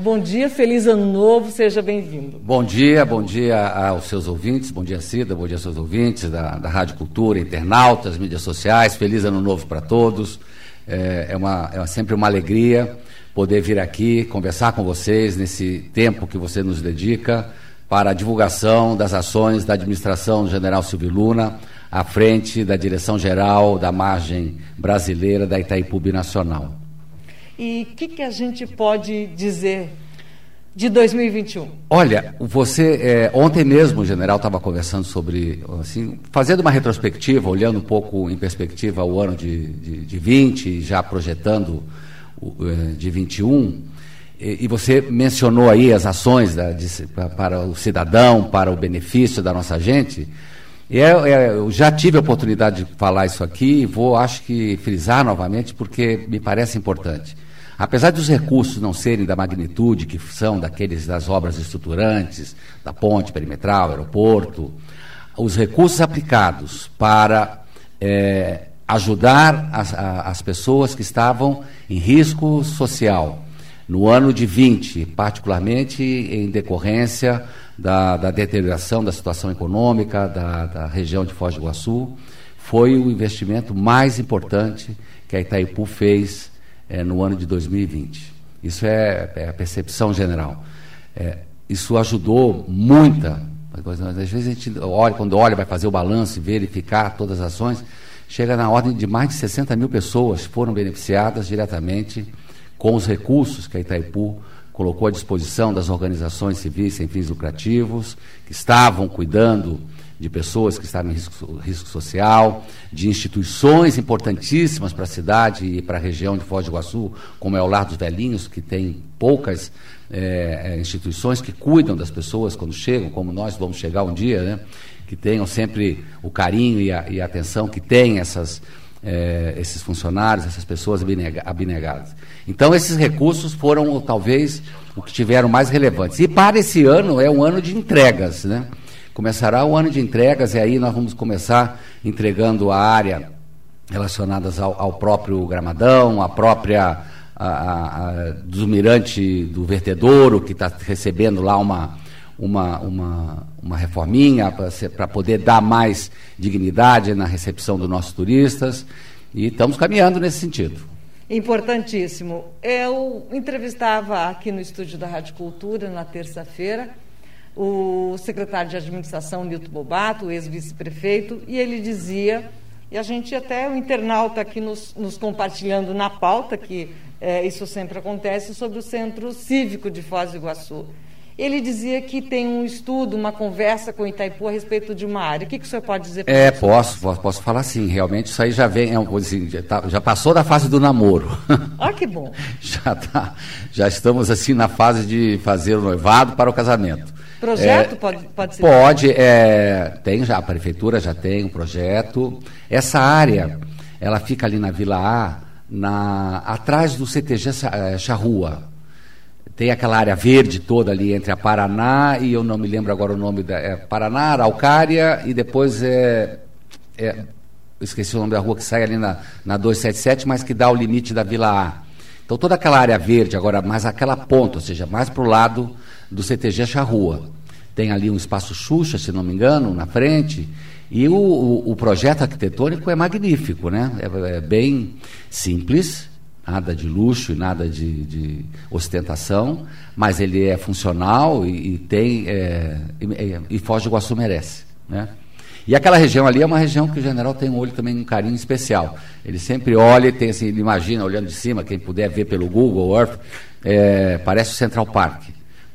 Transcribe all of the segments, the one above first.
Bom dia, feliz ano novo, seja bem-vindo. Bom dia, bom dia aos seus ouvintes, bom dia Cida, bom dia aos seus ouvintes da, da Rádio Cultura, internautas, mídias sociais, feliz ano novo para todos. É, é, uma, é sempre uma alegria poder vir aqui conversar com vocês nesse tempo que você nos dedica para a divulgação das ações da administração do General Silvio Luna à frente da direção-geral da margem brasileira da Itaipu Nacional. E o que, que a gente pode dizer de 2021? Olha, você é, ontem mesmo o general estava conversando sobre, assim, fazendo uma retrospectiva, olhando um pouco em perspectiva o ano de, de, de 20, já projetando o, é, de 21. E, e, você mencionou aí as ações da, de, para o cidadão, para o benefício da nossa gente. E é, é, eu já tive a oportunidade de falar isso aqui e vou, acho que, frisar novamente, porque me parece importante. Apesar dos recursos não serem da magnitude que são daqueles das obras estruturantes, da ponte perimetral, aeroporto, os recursos aplicados para é, ajudar as, as pessoas que estavam em risco social no ano de 20, particularmente em decorrência da, da deterioração da situação econômica da, da região de Foz do Iguaçu, foi o investimento mais importante que a Itaipu fez é, no ano de 2020. Isso é, é a percepção general. É, isso ajudou muita. Às vezes a gente olha, quando olha, vai fazer o balanço e verificar todas as ações, chega na ordem de mais de 60 mil pessoas foram beneficiadas diretamente com os recursos que a Itaipu colocou à disposição das organizações civis sem fins lucrativos, que estavam cuidando de pessoas que estavam em risco, risco social, de instituições importantíssimas para a cidade e para a região de Foz do Iguaçu, como é o Lar dos Velhinhos, que tem poucas é, instituições que cuidam das pessoas quando chegam, como nós vamos chegar um dia, né? que tenham sempre o carinho e a, e a atenção que têm essas, é, esses funcionários, essas pessoas abnegadas. Então, esses recursos foram, talvez, o que tiveram mais relevantes. E para esse ano, é um ano de entregas, né? Começará o ano de entregas e aí nós vamos começar entregando a área relacionadas ao, ao próprio Gramadão, a própria a, a, a, do mirante do Vertedouro, que está recebendo lá uma, uma, uma, uma reforminha para poder dar mais dignidade na recepção dos nossos turistas. E estamos caminhando nesse sentido. Importantíssimo. Eu entrevistava aqui no estúdio da Rádio Cultura na terça-feira o secretário de administração, Nilton Bobato, o ex-vice-prefeito, e ele dizia, e a gente até, o internauta aqui nos, nos compartilhando na pauta, que é, isso sempre acontece, sobre o Centro Cívico de Foz do Iguaçu. Ele dizia que tem um estudo, uma conversa com Itaipu a respeito de uma área. O que, que o senhor pode dizer? É, posso, posso, posso falar sim. Realmente isso aí já vem, é assim, já, tá, já, passou da fase do namoro. Ah, que bom. já, tá, já estamos assim na fase de fazer o noivado para o casamento. Projeto é, pode, pode ser? Pode, é, tem já, a prefeitura já tem um projeto. Essa área, ela fica ali na Vila A, na, atrás do CTG é, Charrua. Tem aquela área verde toda ali entre a Paraná e eu não me lembro agora o nome da. É Paraná, Araucária e depois é, é. esqueci o nome da rua que sai ali na, na 277, mas que dá o limite da Vila A. Então toda aquela área verde, agora mais aquela ponta, ou seja, mais para o lado do CTG Charrua. Tem ali um espaço Xuxa, se não me engano, na frente. E o, o, o projeto arquitetônico é magnífico, né? É, é, bem simples, nada de luxo e nada de, de ostentação, mas ele é funcional e, e tem é, e, e Foz do Iguaçu merece, né? E aquela região ali é uma região que o general tem um olho também um carinho especial. Ele sempre olha e tem assim, ele imagina olhando de cima, quem puder ver pelo Google Earth, é, parece o Central Park.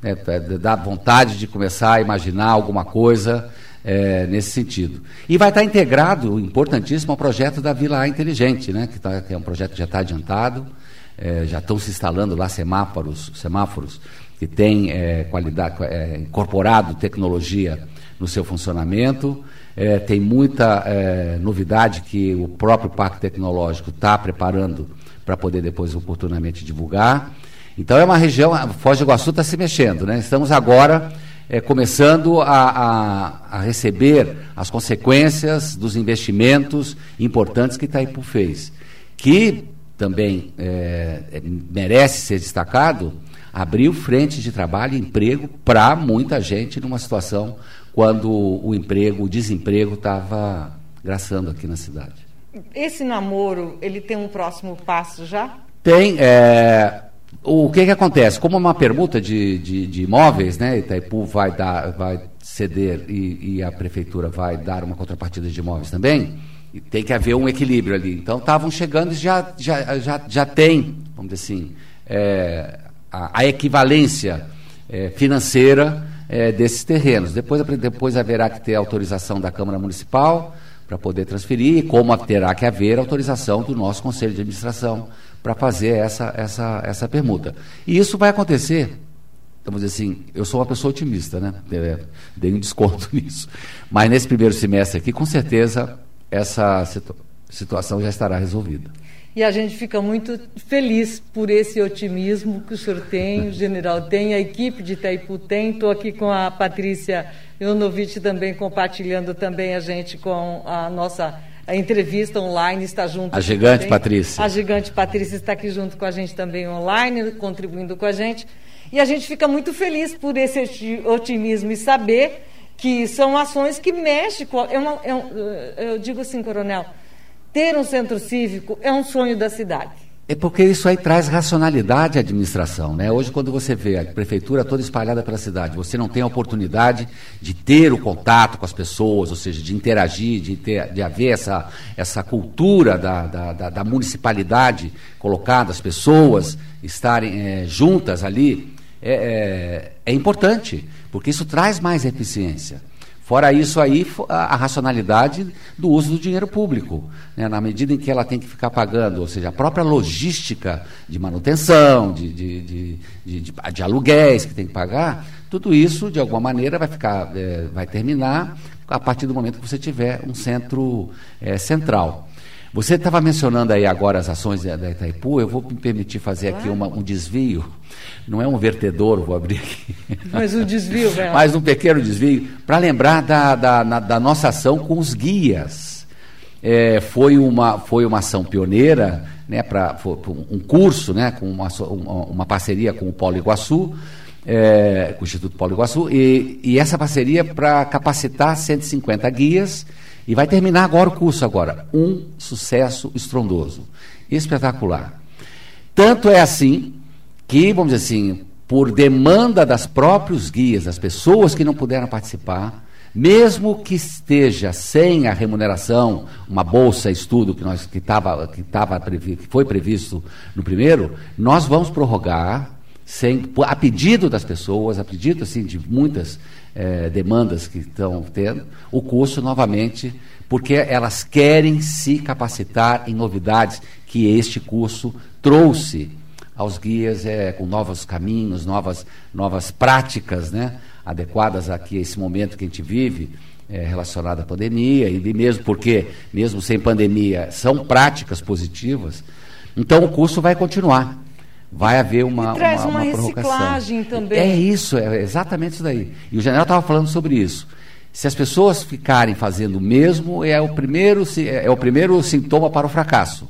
Né, dá vontade de começar a imaginar alguma coisa é, nesse sentido. E vai estar integrado, importantíssimo, ao projeto da Vila A Inteligente, né, que, tá, que é um projeto que já está adiantado, é, já estão se instalando lá semáforos, semáforos que têm é, qualidade, é, incorporado tecnologia no seu funcionamento. É, tem muita é, novidade que o próprio Parque Tecnológico está preparando para poder depois oportunamente divulgar. Então é uma região, Foz do Iguaçu está se mexendo, né? Estamos agora é, começando a, a, a, receber as consequências dos investimentos importantes que Itaipu fez, que também é, merece ser destacado abriu frente de trabalho e emprego para muita gente numa situação quando o emprego, o desemprego estava graçando aqui na cidade. Esse namoro, ele tem um próximo passo já? Tem. É, o que, que acontece? Como é uma permuta de, de, de imóveis, né? Itaipu vai, dar, vai ceder e, e, a prefeitura vai dar uma contrapartida de imóveis também, tem que haver um equilíbrio ali. Então estavam chegando e já, já, já, já tem, vamos dizer assim, é, a, a, equivalência é, financeira é, desses terrenos. Depois, depois haverá que ter autorização da Câmara Municipal para poder transferir, e como terá que haver autorização do nosso Conselho de Administração para fazer essa, essa, essa permuta. E isso vai acontecer vamos dizer assim, eu sou uma pessoa otimista, né? Dei um desconto nisso. Mas nesse primeiro semestre aqui, com certeza, essa situ situação já estará resolvida. E a gente fica muito feliz por esse otimismo que o senhor tem, o general tem, a equipe de Itaipu tem. Estou aqui com a Patrícia Ionovitch também compartilhando também a gente com a nossa a entrevista online, está junto. A gigante também. Patrícia. A gigante Patrícia está aqui junto com a gente também online, contribuindo com a gente. E a gente fica muito feliz por esse otimismo e saber que são ações que mexem com. É é eu digo assim, coronel, ter um centro cívico é um sonho da cidade. É porque isso aí traz racionalidade à administração. Né? Hoje, quando você vê a prefeitura toda espalhada pela cidade, você não tem a oportunidade de ter o contato com as pessoas, ou seja, de interagir, de, ter, de haver essa, essa cultura da, da, da, da municipalidade colocada, as pessoas estarem é, juntas ali, é, é, é importante, porque isso traz mais eficiência. Fora isso aí, a, racionalidade do uso do dinheiro público. Né? Na medida em que ela tem que ficar pagando, ou seja, a própria logística de manutenção, de, de, de, de, aluguéis que tem que pagar, tudo isso, de alguma maneira, vai ficar, é, vai terminar a partir do momento que você tiver um centro é, central. Você estava mencionando aí agora as ações da Itaipu, eu vou me permitir fazer aqui uma, um desvio. Não é um vertedor, vou abrir aqui. Mas um desvio, velho. Mas um pequeno desvio, para lembrar da, da, na, da, nossa ação com os guias. É, foi, uma, foi uma ação pioneira, né, para um curso, né, com uma, uma parceria com o Polo Iguaçu, é, com o Instituto Polo Iguaçu, e, e essa parceria para capacitar 150 guias e vai terminar agora o curso agora. Um sucesso estrondoso, espetacular. Tanto é assim que, vamos dizer assim, por demanda das próprios guias, das pessoas que não puderam participar, mesmo que esteja sem a remuneração, uma bolsa estudo que nós que estava que tava que foi previsto no primeiro, nós vamos prorrogar sem, a pedido das pessoas, a pedido assim de muitas é, demandas que estão tendo, o curso novamente, porque elas querem se capacitar em novidades que este curso trouxe aos guias é, com novos caminhos, novas, novas práticas né, adequadas aqui a esse momento que a gente vive. É, relacionado à pandemia, e mesmo porque, mesmo sem pandemia, são práticas positivas, então o curso vai continuar vai haver uma, e traz uma, uma, uma reciclagem também. É isso, é exatamente isso daí. E o general estava falando sobre isso. Se as pessoas ficarem fazendo o mesmo, é o primeiro, é o primeiro sintoma para o fracasso.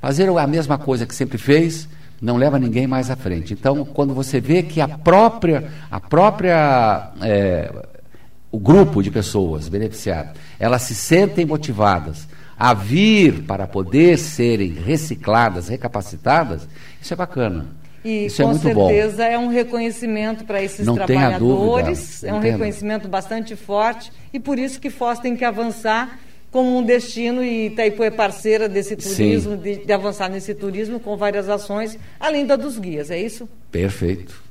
Fazer a mesma coisa que sempre fez não leva ninguém mais à frente. Então, quando você vê que a própria, a própria é, o grupo de pessoas beneficiadas, elas se sentem motivadas a vir para poder serem recicladas, recapacitadas, isso é bacana. E isso é com muito certeza bom. é um reconhecimento para esses Não trabalhadores, dúvida, é um reconhecimento bastante forte e por isso que Foz tem que avançar como um destino e Itaipu é parceira desse turismo, de, de, avançar nesse turismo com várias ações, além da dos guias, é isso? Perfeito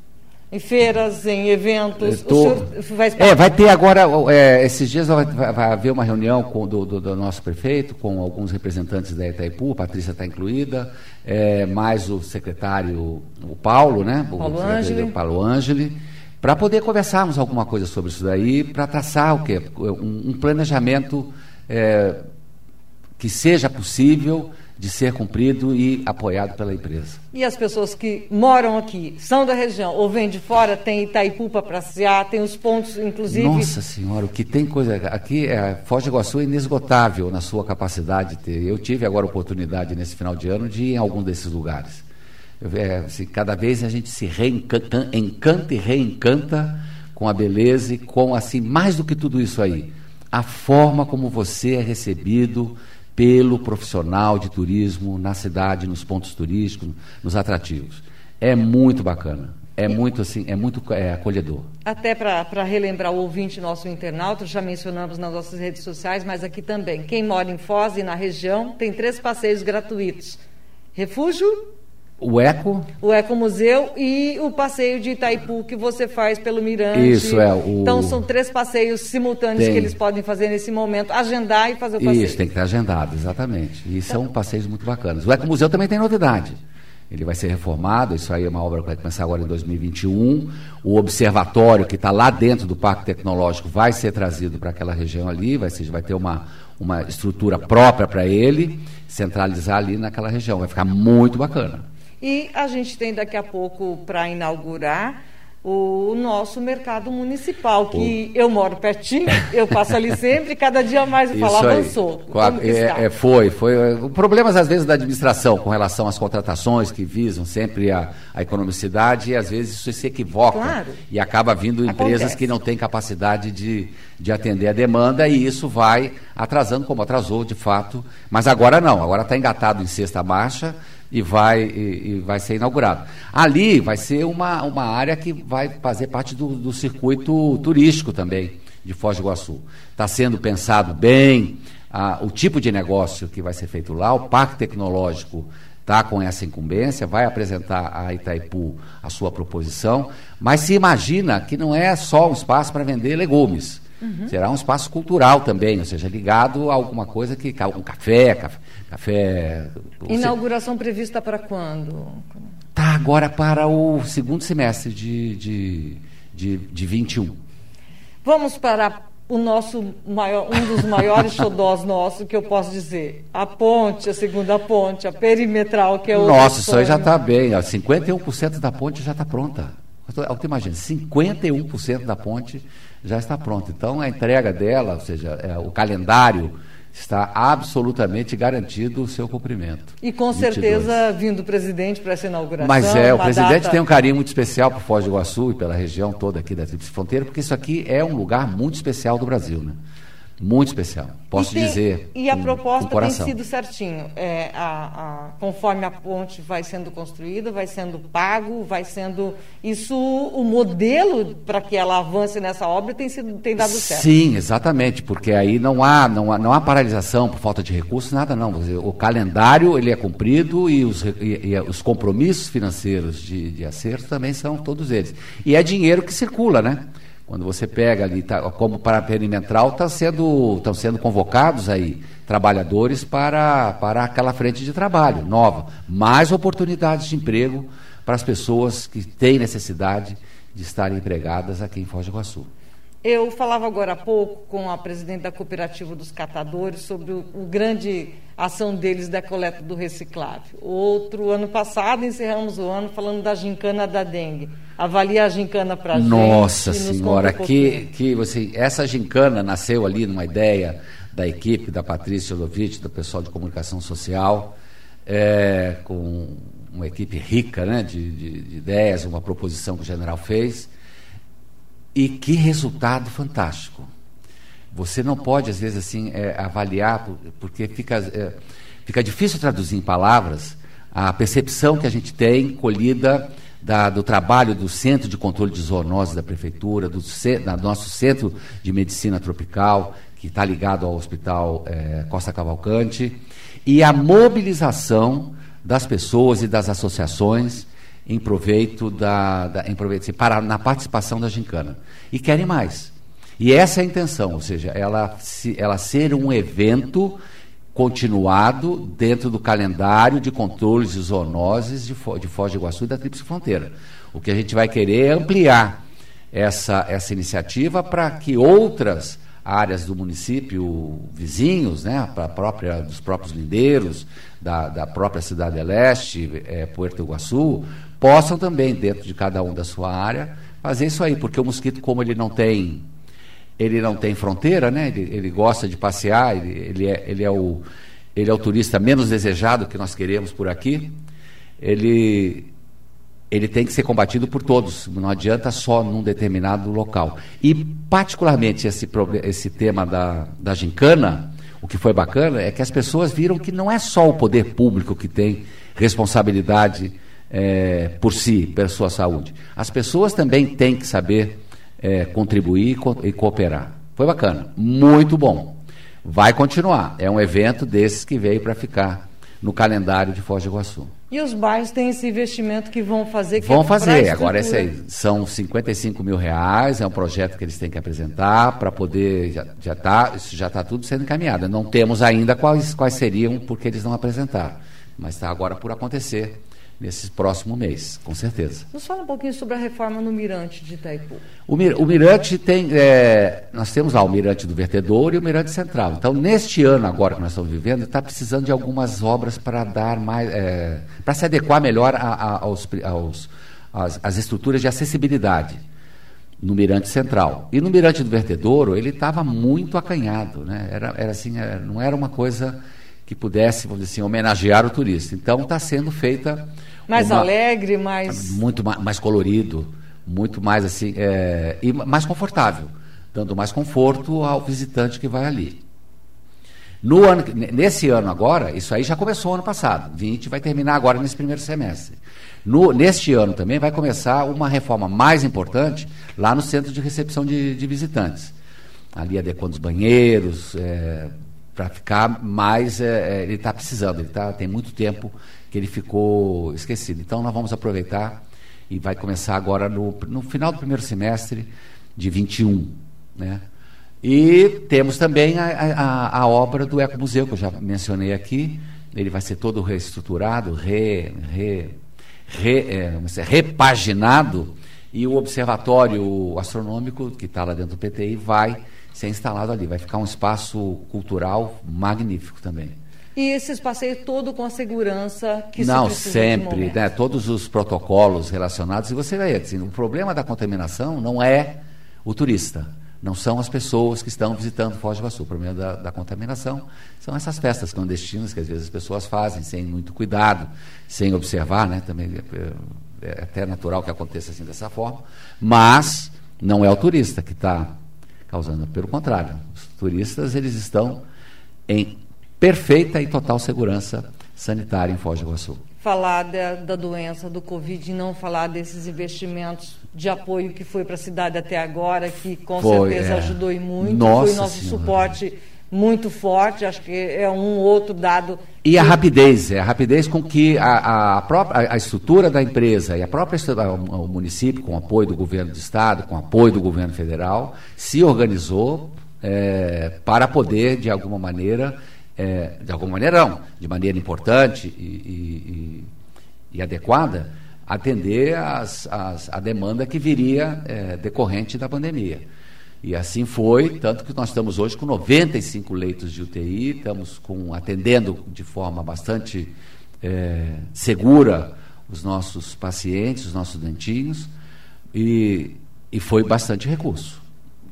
em feiras, em eventos. Tô... vai É, vai ter agora, é, esses dias vai, vai, haver uma reunião com, do, do, do, nosso prefeito, com alguns representantes da Itaipu, a Patrícia está incluída, é, mais o secretário, o Paulo, né? Paulo Ângeli. Paulo Ângeli, para poder conversarmos alguma coisa sobre isso daí, para traçar o quê? Um, um planejamento é, que seja possível de ser cumprido e apoiado pela empresa. E as pessoas que moram aqui, são da região ou vêm de fora, tem Itaipu para passear, tem os pontos, inclusive. Nossa Senhora, o que tem coisa. Aqui, é, Foz do Iguaçu é inesgotável na sua capacidade de ter. Eu tive agora a oportunidade, nesse final de ano, de ir em algum desses lugares. É, assim, cada vez a gente se reencanta, encanta e reencanta com a beleza e com, assim, mais do que tudo isso aí, a forma como você é recebido pelo profissional de turismo na cidade, nos pontos turísticos, nos atrativos. É muito bacana. É muito assim, é muito é, acolhedor. Até para relembrar o ouvinte nosso internauta, já mencionamos nas nossas redes sociais, mas aqui também. Quem mora em Foz e na região tem três passeios gratuitos: Refúgio, o Eco? O Eco Museu e o passeio de Itaipu que você faz pelo Mirante. Isso, é. O... Então são três passeios simultâneos tem. que eles podem fazer nesse momento, agendar e fazer o passeio. Isso, tem que estar agendado, exatamente. E são passeios muito bacanas. O Eco Museu também tem novidade. Ele vai ser reformado, isso aí é uma obra que vai começar agora em 2021. O observatório que está lá dentro do Parque Tecnológico vai ser trazido para aquela região ali, vai, ser, vai ter uma, uma estrutura própria para ele, centralizar ali naquela região. Vai ficar muito bacana. E a gente tem daqui a pouco para inaugurar o nosso mercado municipal, que eu moro pertinho, eu passo ali sempre, cada dia mais eu falo, avançou. É, é, foi, foi. Problemas, às vezes, da administração com relação às contratações que visam sempre a, a economicidade, e às vezes isso se equivoca. Claro. E acaba vindo empresas Acontece. que não têm capacidade de, de atender a demanda, e isso vai atrasando, como atrasou, de fato. Mas agora não, agora está engatado em sexta marcha e vai, e, e, vai ser inaugurado. Ali vai ser uma, uma área que vai fazer parte do, do circuito turístico também de Foz do Iguaçu. Está sendo pensado bem o tipo de negócio que vai ser feito lá, o parque tecnológico está com essa incumbência, vai apresentar a Itaipu a sua proposição, mas se imagina que não é só um espaço para vender legumes. Uhum. Será um espaço cultural também, ou seja, ligado a alguma coisa que. um café, café. café Inauguração prevista para quando? Está agora para o segundo semestre de, de, de, de 21. Vamos para o nosso maior, um dos maiores xodós nossos, que eu posso dizer. A ponte, a segunda ponte, a perimetral, que é o. Nossa, isso aí já está bem. Ó, 51% da ponte já está pronta. Você imagina, 51% da ponte já está pronta. Então, a entrega dela, ou seja, é, o calendário está absolutamente garantido o seu cumprimento. E com 22. certeza vindo o presidente para essa inauguração. Mas é, o presidente data... tem um carinho muito especial por Foz do Iguaçu e pela região toda aqui da Tríplice Fronteira, porque isso aqui é um lugar muito especial do Brasil, né? Muito especial, posso e tem, dizer. E a com, proposta com tem sido certinho. É, a, a, conforme a ponte vai sendo construída, vai sendo pago, vai sendo. Isso, o modelo para que ela avance nessa obra tem, sido, tem dado certo. Sim, exatamente, porque aí não há, não há, não há paralisação por falta de recursos, nada não. O calendário ele é cumprido e os, e, e os compromissos financeiros de, de acerto também são todos eles. E é dinheiro que circula, né? Quando você pega ali, tá, como para perimetral, tá sendo, estão sendo convocados aí trabalhadores para, para aquela frente de trabalho nova. Mais oportunidades de emprego para as pessoas que têm necessidade de estarem empregadas aqui em Foz do Iguaçu. Eu falava agora há pouco com a presidente da cooperativa dos catadores sobre o, o grande ação deles da coleta do reciclável. Outro ano passado encerramos o ano falando da gincana da dengue. Avalia a gincana para a gente. Nossa senhora, um que que você essa gincana nasceu ali numa ideia da equipe da Patrícia Lovitch, do pessoal de comunicação social, é, com uma equipe rica, né, de, de, de ideias, uma proposição que o general fez e que resultado fantástico. Você não pode, às vezes, assim, é, avaliar, porque fica, é, fica difícil traduzir em palavras a percepção que a gente tem colhida da, do trabalho do Centro de Controle de Zoonoses da Prefeitura, do, nosso Centro de Medicina Tropical, que está ligado ao Hospital é, Costa Cavalcante, e a mobilização das pessoas e das associações em proveito da, da em proveito, para, na participação da gincana. E querem mais. E essa é a intenção, ou seja, ela, ela ser um evento continuado dentro do calendário de controles de zoonoses de, de Foz do Iguaçu e da Tríplice Fronteira. O que a gente vai querer é ampliar essa, essa iniciativa para que outras áreas do município vizinhos, né, para própria dos próprios lindeiros, da, da própria cidade de leste, é, Puerto Iguaçu, possam também, dentro de cada um da sua área, fazer isso aí, porque o mosquito, como ele não tem, ele não tem fronteira, né? ele, ele gosta de passear, ele, ele, é, ele, é o, ele é o turista menos desejado que nós queremos por aqui, ele, ele tem que ser combatido por todos, não adianta só num determinado local. E, particularmente, esse, esse tema da, da gincana, o que foi bacana é que as pessoas viram que não é só o poder público que tem responsabilidade é, por si, pela sua saúde. As pessoas também têm que saber é, contribuir e cooperar. Foi bacana, muito bom. Vai continuar. É um evento desses que veio para ficar no calendário de Foz do Iguaçu. E os bairros têm esse investimento que vão fazer? Que vão é fazer. Agora, esse aí, são 55 mil reais, é um projeto que eles têm que apresentar para poder. Já, já tá, isso já está tudo sendo encaminhado. Não temos ainda quais, quais seriam, porque eles não apresentaram. Mas está agora por acontecer nesse próximo mês, com certeza. Nos fala um pouquinho sobre a reforma no Mirante de Itaipu. O, mir, o Mirante tem, é, nós temos lá o Mirante do Vertedouro e o Mirante Central. Então, neste ano agora que nós estamos vivendo, está precisando de algumas obras para dar mais, é, para se adequar melhor a, a, aos, aos às, às estruturas de acessibilidade no Mirante Central. E no Mirante do Vertedouro, ele estava muito acanhado, né? Era, era assim, era, não era uma coisa que pudesse, vamos dizer assim, homenagear o turista. Então está sendo feita mais uma, alegre, mais muito mais, mais, colorido, muito mais assim é, e mais confortável, dando mais conforto ao visitante que vai ali. No ano, nesse ano agora, isso aí já começou ano passado, 20 vai terminar agora nesse primeiro semestre. No, neste ano também vai começar uma reforma mais importante lá no centro de recepção de, de visitantes. Ali adequando os banheiros, é, para ficar mais. É, é ele está precisando, ele tá, tem muito tempo que ele ficou esquecido. Então nós vamos aproveitar e vai começar agora no, no final do primeiro semestre de 21. Né? E temos também a, a, a obra do Ecomuseu, que eu já mencionei aqui. Ele vai ser todo reestruturado, re, re, re, é, repaginado, e o observatório astronômico, que está lá dentro do PTI, vai ser instalado ali. Vai ficar um espaço cultural magnífico também. E esses passeios todo com a segurança que Não, sempre, né? Todos os protocolos relacionados. E você vai assim, o problema da contaminação não é o turista, não são as pessoas que estão visitando Foz do Iguaçu. O problema da, da, contaminação são essas festas clandestinas que às vezes as pessoas fazem sem muito cuidado, sem observar, né? Também é, é até natural que aconteça assim dessa forma, mas não é o turista que está causando. Pelo contrário, os turistas eles estão em perfeita e total segurança sanitária em Foz do Iguaçu. Falar da, da doença, do Covid, e não falar desses investimentos de apoio que foi para a cidade até agora, que com foi, certeza é. ajudou e muito. Nossa foi nosso senhora. suporte muito forte, acho que é um outro dado. E a rapidez, é a rapidez com que a, a própria a estrutura da empresa e a própria o município, com apoio do governo do estado, com apoio do governo federal, se organizou é, para poder, de alguma maneira, é, de alguma maneira não, de maneira importante e, e, e adequada, atender as, as, a demanda que viria é, decorrente da pandemia. E assim foi, tanto que nós estamos hoje com 95 leitos de UTI, estamos com, atendendo de forma bastante é, segura os nossos pacientes, os nossos dentinhos, e, e foi bastante recurso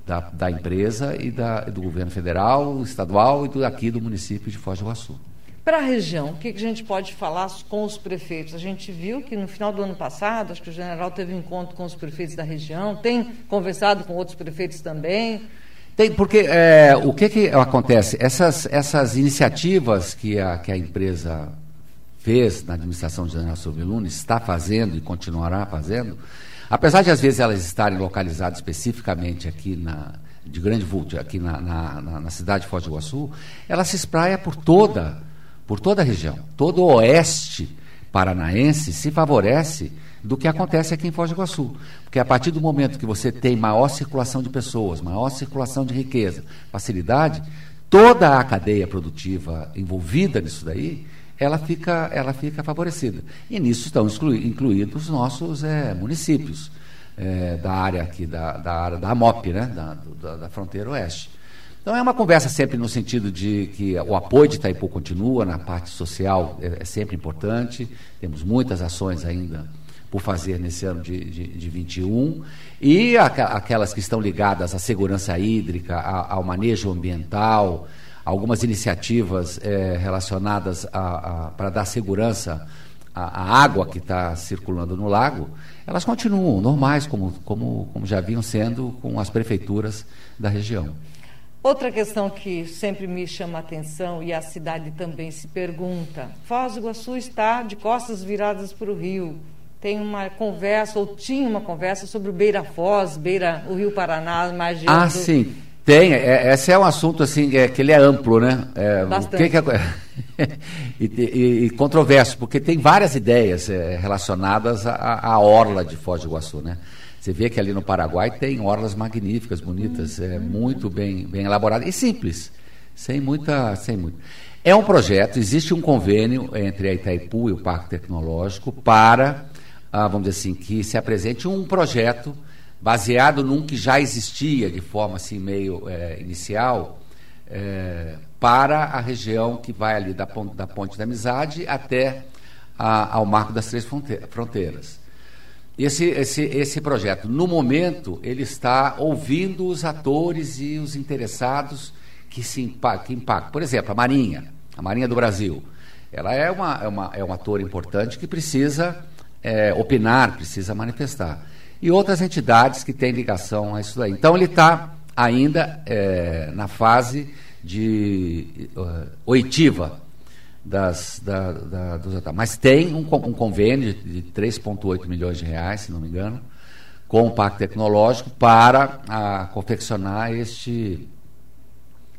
da, da empresa e da, do governo federal, estadual e do, aqui do município de Foz do Iguaçu. Para a região, o que, a gente pode falar com os prefeitos? A gente viu que no final do ano passado, acho que o general teve um encontro com os prefeitos da região, tem conversado com outros prefeitos também. Tem, porque é, o que, que acontece? Essas, essas iniciativas que a, que a empresa fez na administração de General Silvio Luna, está fazendo e continuará fazendo, apesar de às vezes elas estarem localizadas especificamente aqui na, de grande vulto, aqui na, na, na, cidade de Foz do Iguaçu, ela se espraia por toda por toda a região. Todo o oeste paranaense se favorece do que acontece aqui em Foz do Iguaçu. Porque a partir do momento que você tem maior circulação de pessoas, maior circulação de riqueza, facilidade, toda a cadeia produtiva envolvida nisso daí, ela fica, ela fica favorecida. E nisso estão incluídos os nossos é, municípios é, da área aqui, da, da área da AMOP, né, da, da, da fronteira oeste. Então é uma conversa sempre no sentido de que o apoio de Itaipu continua na parte social, é, é sempre importante, temos muitas ações ainda por fazer nesse ano de, de, de 21, e aquelas que estão ligadas à segurança hídrica, ao manejo ambiental, algumas iniciativas é, relacionadas para dar segurança a, a água que está circulando no lago, elas continuam normais, como, como, como já vinham sendo com as prefeituras da região. Outra questão que sempre me chama a atenção e a cidade também se pergunta: Foz do Iguaçu está de costas viradas para o rio. Tem uma conversa, ou tinha uma conversa sobre o Beira Foz, Beira, o Rio Paraná, magiando. Ah, sim. Tem, é, esse é um assunto assim é, que ele é amplo, né? É, Bastante. Que que é, e, e, e, controverso, porque tem várias ideias é, relacionadas à, à, orla de Foz do Iguaçu, né? Você vê que ali no Paraguai tem orlas magníficas, bonitas, é muito bem, bem elaboradas e simples, sem muita, sem muito. É um projeto, existe um convênio entre a Itaipu e o Parque Tecnológico para, ah, vamos dizer assim, que se apresente um projeto baseado num que já existia de forma assim meio é, inicial, é, para a região que vai ali da ponte da, ponte da Amizade até a, ao Marco das Três Fronteiras. Esse, esse, esse projeto, no momento, ele está ouvindo os atores e os interessados que se impactam. Que impactam. Por exemplo, a Marinha, a Marinha do Brasil. Ela é, uma, é, uma, é um ator importante que precisa é, opinar, precisa manifestar e outras entidades que têm ligação a isso daí. Então, ele está ainda é, na fase de uh, oitiva das, da, da, dos Mas tem um, um convênio de 3,8 milhões de reais, se não me engano, com o Pacto Tecnológico para a, confeccionar este,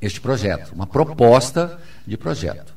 este projeto, uma proposta de projeto.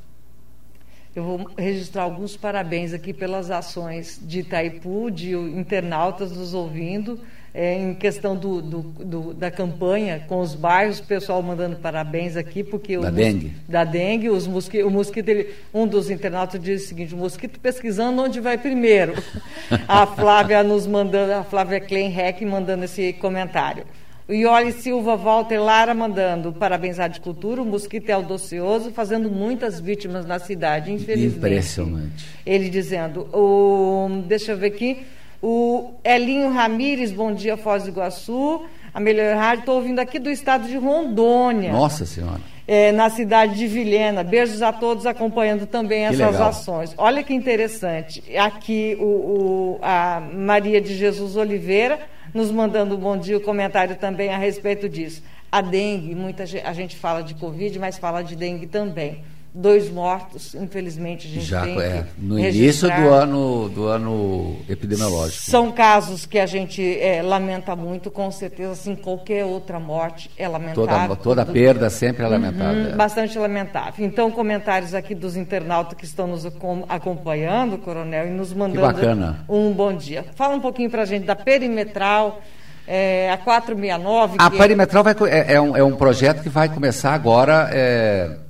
Eu vou registrar alguns parabéns aqui pelas ações de Itaipu, de internautas nos ouvindo, é, em questão do, do, do, da campanha com os bairros, o pessoal mandando parabéns aqui, porque da dengue. Da dengue, os mosqui, o mosquito, ele, um dos internautas diz o seguinte: o mosquito pesquisando onde vai primeiro. a Flávia nos mandando, a Flávia Kleinheck mandando esse comentário. O Ioli Silva Walter Lara mandando parabéns à Cultura, o mosquito é audacioso, fazendo muitas vítimas na cidade, infelizmente. Impressionante. Ele dizendo, o, deixa eu ver aqui, o Elinho Ramires, bom dia, Foz do Iguaçu. A Melhor Rádio, estou ouvindo aqui do estado de Rondônia. Nossa Senhora. É, na cidade de Vilhena. Beijos a todos acompanhando também que essas legal. ações. Olha que interessante. Aqui o, o, a Maria de Jesus Oliveira nos mandando um bom dia, o comentário também a respeito disso. A dengue, muita a gente fala de Covid, mas fala de dengue também. Dois mortos, infelizmente, a gente Já, tem é, No início do ano, do ano epidemiológico. São casos que a gente é, lamenta muito, com certeza, assim, qualquer outra morte é lamentável. Toda, toda perda sempre é lamentável. Uhum, é. Bastante lamentável. Então, comentários aqui dos internautas que estão nos acompanhando, Coronel, e nos mandando um bom dia. Fala um pouquinho para a gente da perimetral, é, a 469. A perimetral vai, é, é, um, é um projeto que vai começar agora. É,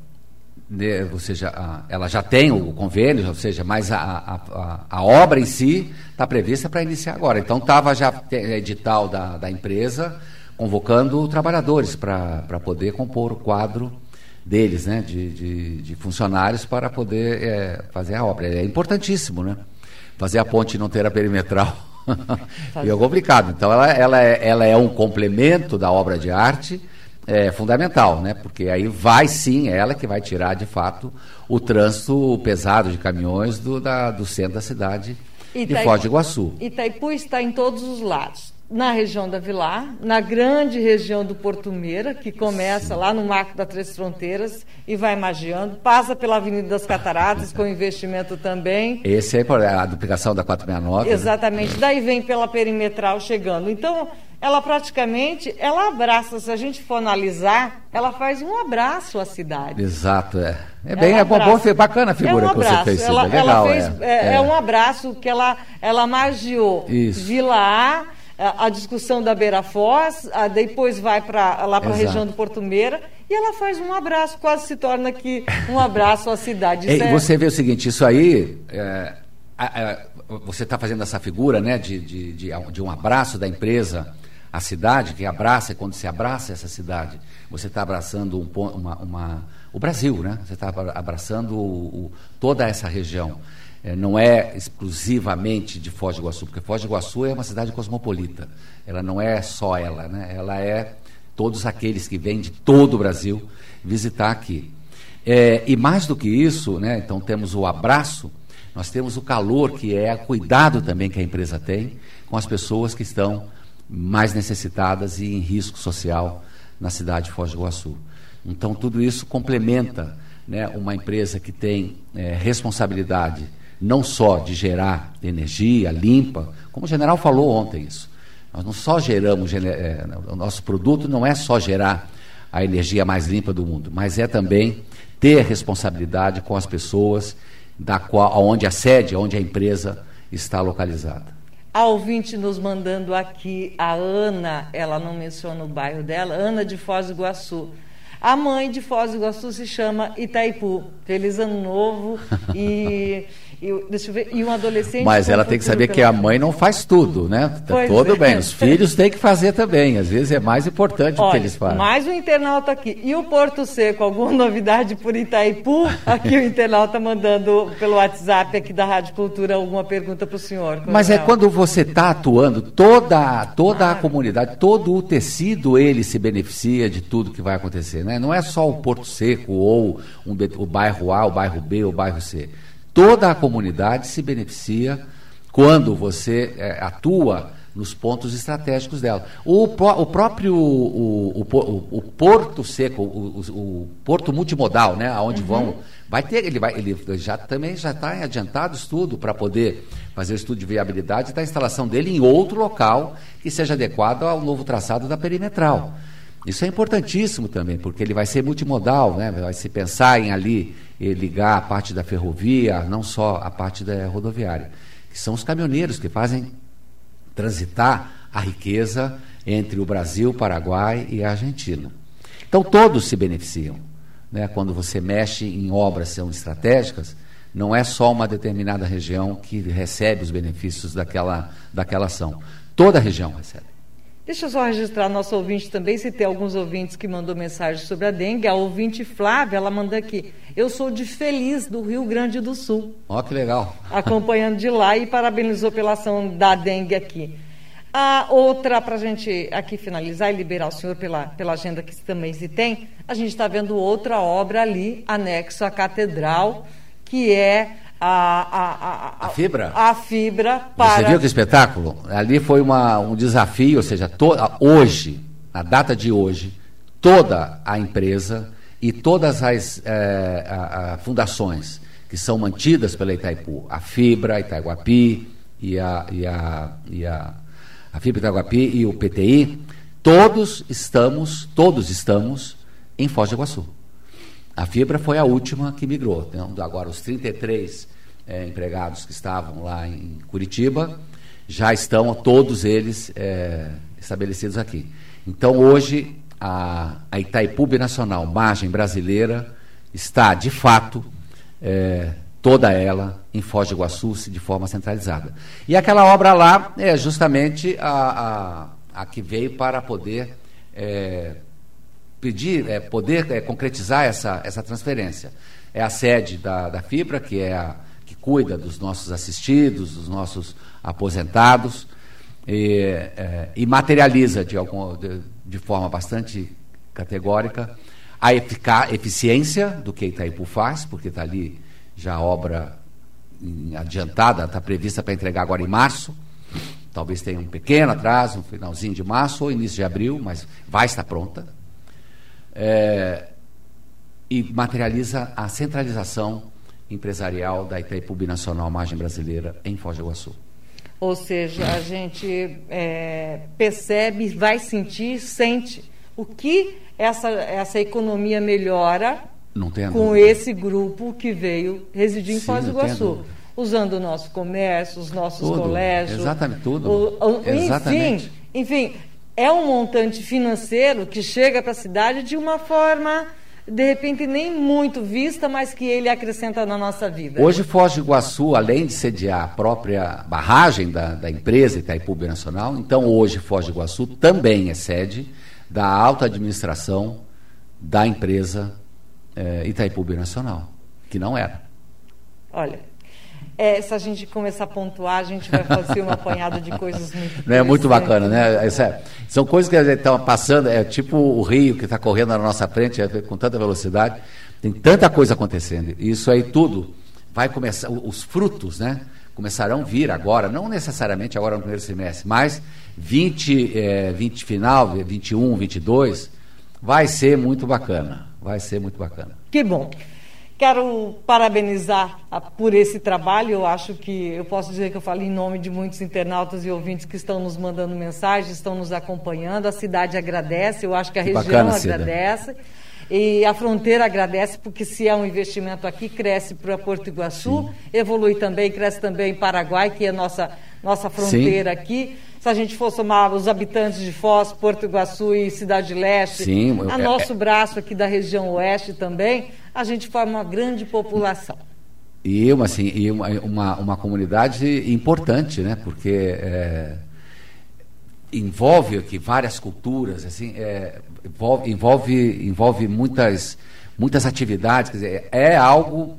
de, ou seja, a, ela já tem o convênio, ou seja, mas a, a, a obra em si está prevista para iniciar agora. Então estava já edital da, da empresa convocando trabalhadores para poder compor o quadro deles, né, de, de, de funcionários para poder é, fazer a obra. É importantíssimo, né? Fazer a ponte e não ter a perimetral. e é complicado. Então ela, ela, é, ela é um complemento da obra de arte é fundamental, né? Porque aí vai sim ela que vai tirar de fato o trânsito pesado de caminhões do, da, do centro da cidade Itaipu, de Foz do Iguaçu. Itaipu está em todos os lados. Na região da Vilar, na grande região do Porto Meira, que começa lá no Marco das Três Fronteiras e vai magiando, passa pela Avenida das Cataratas, com investimento também. Esse é a duplicação da 469. Né? Exatamente. Né? Daí vem pela perimetral chegando. Então, ela praticamente, ela abraça, se a gente for analisar, ela faz um abraço à cidade. Exato, é. É bem, é bom, bacana a figura é um que você fez. Ela, é legal, ela fez, é, é, é, um abraço que ela, ela magiou. Isso. Vila A, a, a discussão da Beira Foz, a, depois vai pra, lá para a região do Porto Meira, e ela faz um abraço, quase se torna aqui um abraço à cidade. E você vê o seguinte, isso aí, você está fazendo essa figura né, de, de, de, de um abraço da empresa a cidade que abraça, e quando se abraça essa cidade, você está abraçando um, uma, uma, o Brasil, né? Você está abraçando o, o, toda essa região. É, não é exclusivamente de Foz do Iguaçu, porque Foz do Iguaçu é uma cidade cosmopolita. Ela não é só ela, né? Ela é todos aqueles que vêm de todo o Brasil visitar aqui. É, e mais do que isso, né? Então temos o abraço nós temos o calor, que é o cuidado também que a empresa tem com as pessoas que estão mais necessitadas e em risco social na cidade de Foz do Iguaçu. Então, tudo isso complementa né, uma empresa que tem é, responsabilidade não só de gerar energia limpa, como o general falou ontem isso. Nós não só geramos, é, o nosso produto não é só gerar a energia mais limpa do mundo, mas é também ter responsabilidade com as pessoas da qual, onde a sede, onde a empresa está localizada. A ouvinte nos mandando aqui, a Ana, ela não menciona o bairro dela, Ana de Foz do Iguaçu. A mãe de Foz do Iguaçu se chama Itaipu. Feliz Ano Novo e e, deixa eu ver, e um adolescente. Mas ela tem que saber que a mãe não faz tudo, né? Tá Tudo é. bem. Os filhos têm que fazer também. Às vezes é mais importante Olha, o que eles fazem. Mais um internauta aqui. E o Porto Seco, alguma novidade por Itaipu? Aqui o internauta mandando pelo WhatsApp aqui da Rádio Cultura alguma pergunta para o senhor. Mas é quando você está atuando, toda, toda a comunidade, todo o tecido, ele se beneficia de tudo que vai acontecer. Né? Não é só o Porto Seco ou um, o bairro A, o bairro B, o bairro C toda a comunidade se beneficia quando você é, atua nos pontos estratégicos dela. O, o próprio o, o, o, Porto Seco, o, Porto Multimodal, né, aonde uhum. vão, vai ter, ele vai, ele já também já está adiantado estudo para poder fazer o estudo de viabilidade da instalação dele em outro local que seja adequado ao novo traçado da perimetral. Isso é importantíssimo também, porque ele vai ser multimodal, né? vai se pensar em ali ligar a parte da ferrovia, não só a parte da rodoviária, que são os caminhoneiros que fazem transitar a riqueza entre o Brasil, Paraguai e a Argentina. Então todos se beneficiam. Né? Quando você mexe em obras são estratégicas, não é só uma determinada região que recebe os benefícios daquela, daquela ação. Toda a região recebe. Deixa eu só registrar nosso ouvinte também, se tem alguns ouvintes que mandou mensagem sobre a dengue. A ouvinte Flávia, ela manda aqui. Eu sou de Feliz, do Rio Grande do Sul. Ó, oh, que legal. Acompanhando de lá e parabenizou pela ação da dengue aqui. A outra, para a gente aqui finalizar e liberar o senhor pela, pela agenda que também se tem, a gente está vendo outra obra ali, anexo à catedral, que é a, a, a, a, fibra? A fibra para. Você viu que espetáculo? Ali foi uma, um desafio, ou seja, to, hoje, na data de hoje, toda a empresa e todas as é, fundações que são mantidas pela Itaipu, a Fibra, a Itaiguapi e a, e a, e a, a Fibra Itaiguapi e o PTI, todos estamos, todos estamos em Foz do Iguaçu. A Fibra foi a última que migrou. Então, agora, os 33 é, empregados que estavam lá em Curitiba já estão todos eles é, estabelecidos aqui. Então, hoje, a, a Itaipu Nacional, margem brasileira, está, de fato, é, toda ela em Foz do Iguaçu de forma centralizada. E aquela obra lá é justamente a, a, a que veio para poder é, pedir, é, poder é, concretizar essa, essa transferência. É a sede da, da Fibra, que é a que cuida dos nossos assistidos, dos nossos aposentados, e, é, e materializa de, algum, de, de, forma bastante categórica a eficiência do que Itaipu faz, porque está ali já a obra adiantada, está prevista para entregar agora em março. Talvez tenha um pequeno atraso, um finalzinho de março ou início de abril, mas vai estar pronta é, e materializa a centralização empresarial da Itaipu Nacional Margem Brasileira em Foz do Iguaçu. Ou seja, a gente é, percebe, vai sentir, sente o que essa, essa economia melhora com dúvida. esse grupo que veio residir em Sim, Foz do Iguaçu. Usando o nosso comércio, os nossos tudo, colégios. Exatamente, tudo. O, o, exatamente. Enfim, enfim, é um montante financeiro que chega para a cidade de uma forma, de repente, nem muito vista, mas que ele acrescenta na nossa vida. Hoje, Foz do Iguaçu, além de sediar a própria barragem da, da empresa Itaipu Nacional, então hoje Foz do Iguaçu também é sede da alta administração da empresa é, Itaipu Nacional, que não era. Olha, é, se a gente começar a pontuar, a gente vai fazer uma apanhada de coisas muito Não é muito bacana, né? É, são coisas que estão passando, é tipo o rio que está correndo na nossa frente é, com tanta velocidade, tem tanta coisa acontecendo. Isso aí tudo vai começar, os frutos, né? Começarão a vir agora, não necessariamente agora no primeiro semestre, mas 20, é, 20 final, 21, 22, vai ser muito bacana. Vai ser muito bacana. Que bom. Quero parabenizar por esse trabalho. Eu acho que eu posso dizer que eu falo em nome de muitos internautas e ouvintes que estão nos mandando mensagens, estão nos acompanhando. A cidade agradece, eu acho que a que região bacana, agradece. Cida. E a fronteira agradece, porque se é um investimento aqui, cresce para Porto Iguaçu, Sim. evolui também, cresce também em Paraguai, que é nossa, nossa fronteira Sim. aqui. Se a gente for somar os habitantes de Foz, Porto Iguaçu e Cidade Leste, Sim, a é, nosso é, braço aqui da região oeste também, a gente forma uma grande população. E uma, assim, e uma, uma, uma comunidade importante, né? Porque é, envolve aqui várias culturas, assim, é, envolve, envolve, envolve muitas, muitas atividades, quer dizer, é algo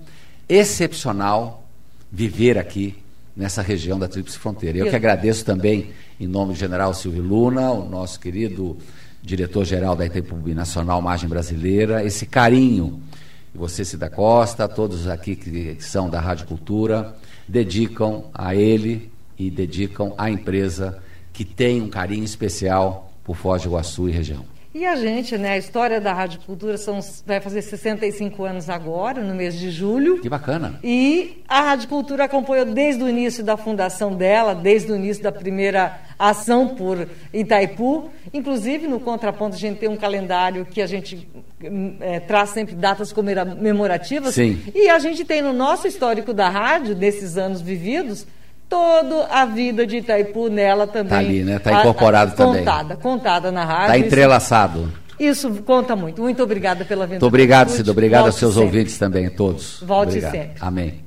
excepcional viver aqui nessa região da Tríplice Fronteira. Eu que agradeço também, em nome do general Silvio Luna, o nosso querido diretor-geral da Itaipu Nacional Margem Brasileira, esse carinho você, Cida Costa, todos aqui que são da Rádio Cultura, dedicam a ele e dedicam à empresa que tem um carinho especial por Foz do Iguaçu e região. E a gente, né, a história da Rádio Cultura são, vai fazer 65 anos agora, no mês de julho. Que bacana. E a Rádio Cultura acompanhou desde o início da fundação dela, desde o início da primeira ação por Itaipu. Inclusive, no contraponto, a gente tem um calendário que a gente é, traz sempre datas comemorativas. Sim. E a gente tem no nosso histórico da rádio, desses anos vividos, toda a vida de Itaipu nela também. Está ali, né? Está incorporado a, a, também. Contada, contada na rádio. Está entrelaçado. Isso, isso conta muito. Muito obrigada pela vinda. Muito obrigado, Cida. Obrigado Volte aos seus sempre. ouvintes também, todos. Volte obrigado. sempre. Amém.